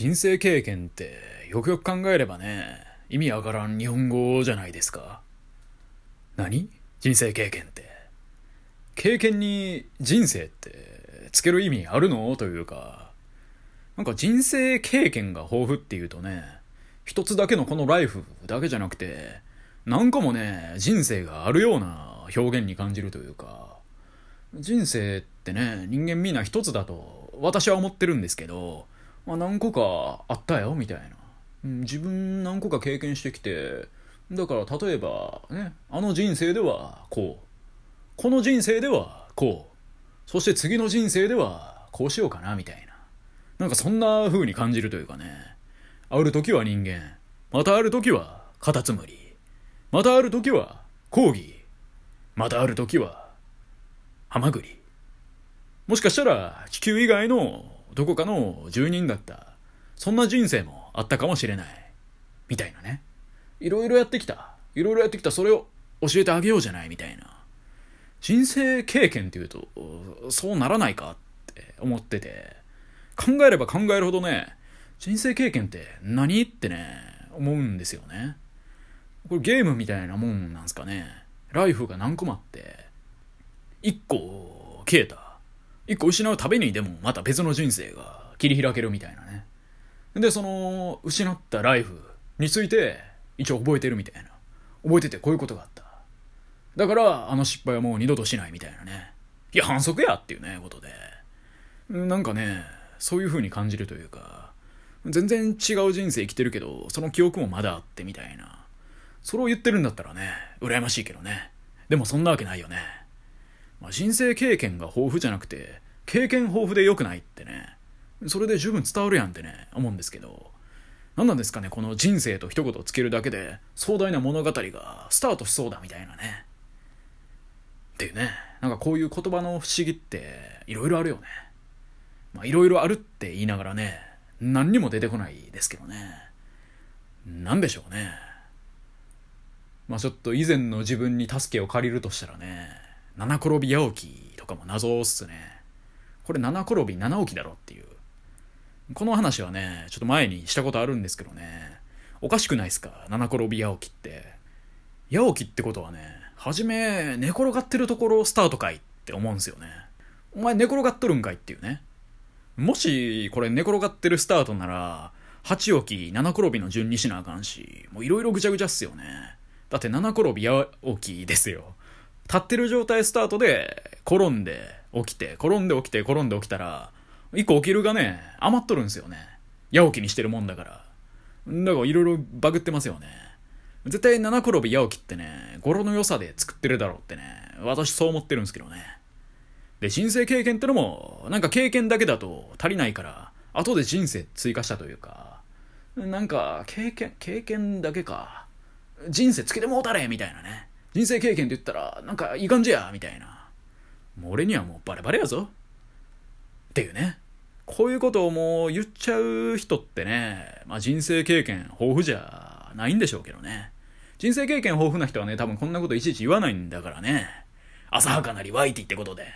人生経験ってよくよく考えればね、意味わからん日本語じゃないですか。何？人生経験って。経験に人生ってつける意味あるの？というか、なんか人生経験が豊富っていうとね、一つだけのこのライフだけじゃなくて、何個もね、人生があるような表現に感じるというか、人生ってね、人間みんな一つだと私は思ってるんですけど、あ、何個かあったよみたいな、うん、自分何個か経験してきてだから例えばねあの人生ではこう。この人生ではこう。そして次の人生ではこうしようかなみたいな。なんかそんな風に感じるというかね。ある時は人間。またある時はカタツムリ。またある時はコーギー。またある時はハマグリ。もしかしたら地球以外のどこかの住人だった。そんな人生もあったかもしれない。みたいなね。いろいろやってきた。いろいろやってきた。それを教えてあげようじゃないみたいな。人生経験っていうと、そうならないかって思ってて。考えれば考えるほどね、人生経験って何ってね、思うんですよね。これゲームみたいなもんなんすかね。ライフが何個もあって、1個消えた。一個失うたびにでもまた別の人生が切り開けるみたいなね。で、その、失ったライフについて、一応覚えてるみたいな。覚えててこういうことがあった。だから、あの失敗はもう二度としないみたいなね。いや、反則やっていうね、ことで。なんかね、そういう風に感じるというか、全然違う人生生きてるけど、その記憶もまだあってみたいな。それを言ってるんだったらね、羨ましいけどね。でもそんなわけないよね。まあ、人生経験が豊富じゃなくて、経験豊富で良くないってね、それで十分伝わるやんってね、思うんですけど、何なんですかね、この人生と一言つけるだけで、壮大な物語がスタートしそうだみたいなね。っていうね、なんかこういう言葉の不思議って、いろいろあるよね。まあ、いろいろあるって言いながらね、何にも出てこないですけどね。なんでしょうね。まあちょっと以前の自分に助けを借りるとしたらね、七転び八起きとかも謎っすね。これ七転び七起きだろっていう。この話はね、ちょっと前にしたことあるんですけどね、おかしくないっすか？七転び八起きって。八起きってことはね、はじめ寝転がってるところスタートかいって思うんすよね。お前寝転がっとるんかいっていうね。もしこれ寝転がってるスタートなら、8起き、7転びの順にしなあかんし、もういろいろぐちゃぐちゃっすよね。だって7転び八起きですよ。立ってる状態スタートで、転んで、起きて、転んで起きて、転んで起きたら、一個起きるがね、余っとるんですよね。八起きにしてるもんだから。だからいろいろバグってますよね。絶対七転び八起きってね、語呂の良さで作ってるだろうってね、私そう思ってるんですけどね。で、人生経験ってのも、なんか経験だけだと足りないから、後で人生追加したというか、なんか、経験、経験だけか。人生つけてもうたれみたいなね。人生経験って言ったら、なんかいい感じやみたいな。もう俺にはもうバレバレやぞ。っていうね。こういうことをもう言っちゃう人ってね、まあ人生経験豊富じゃないんでしょうけどね。人生経験豊富な人はね、多分こんなこといちいち言わないんだからね。浅はかなりワイティってことで。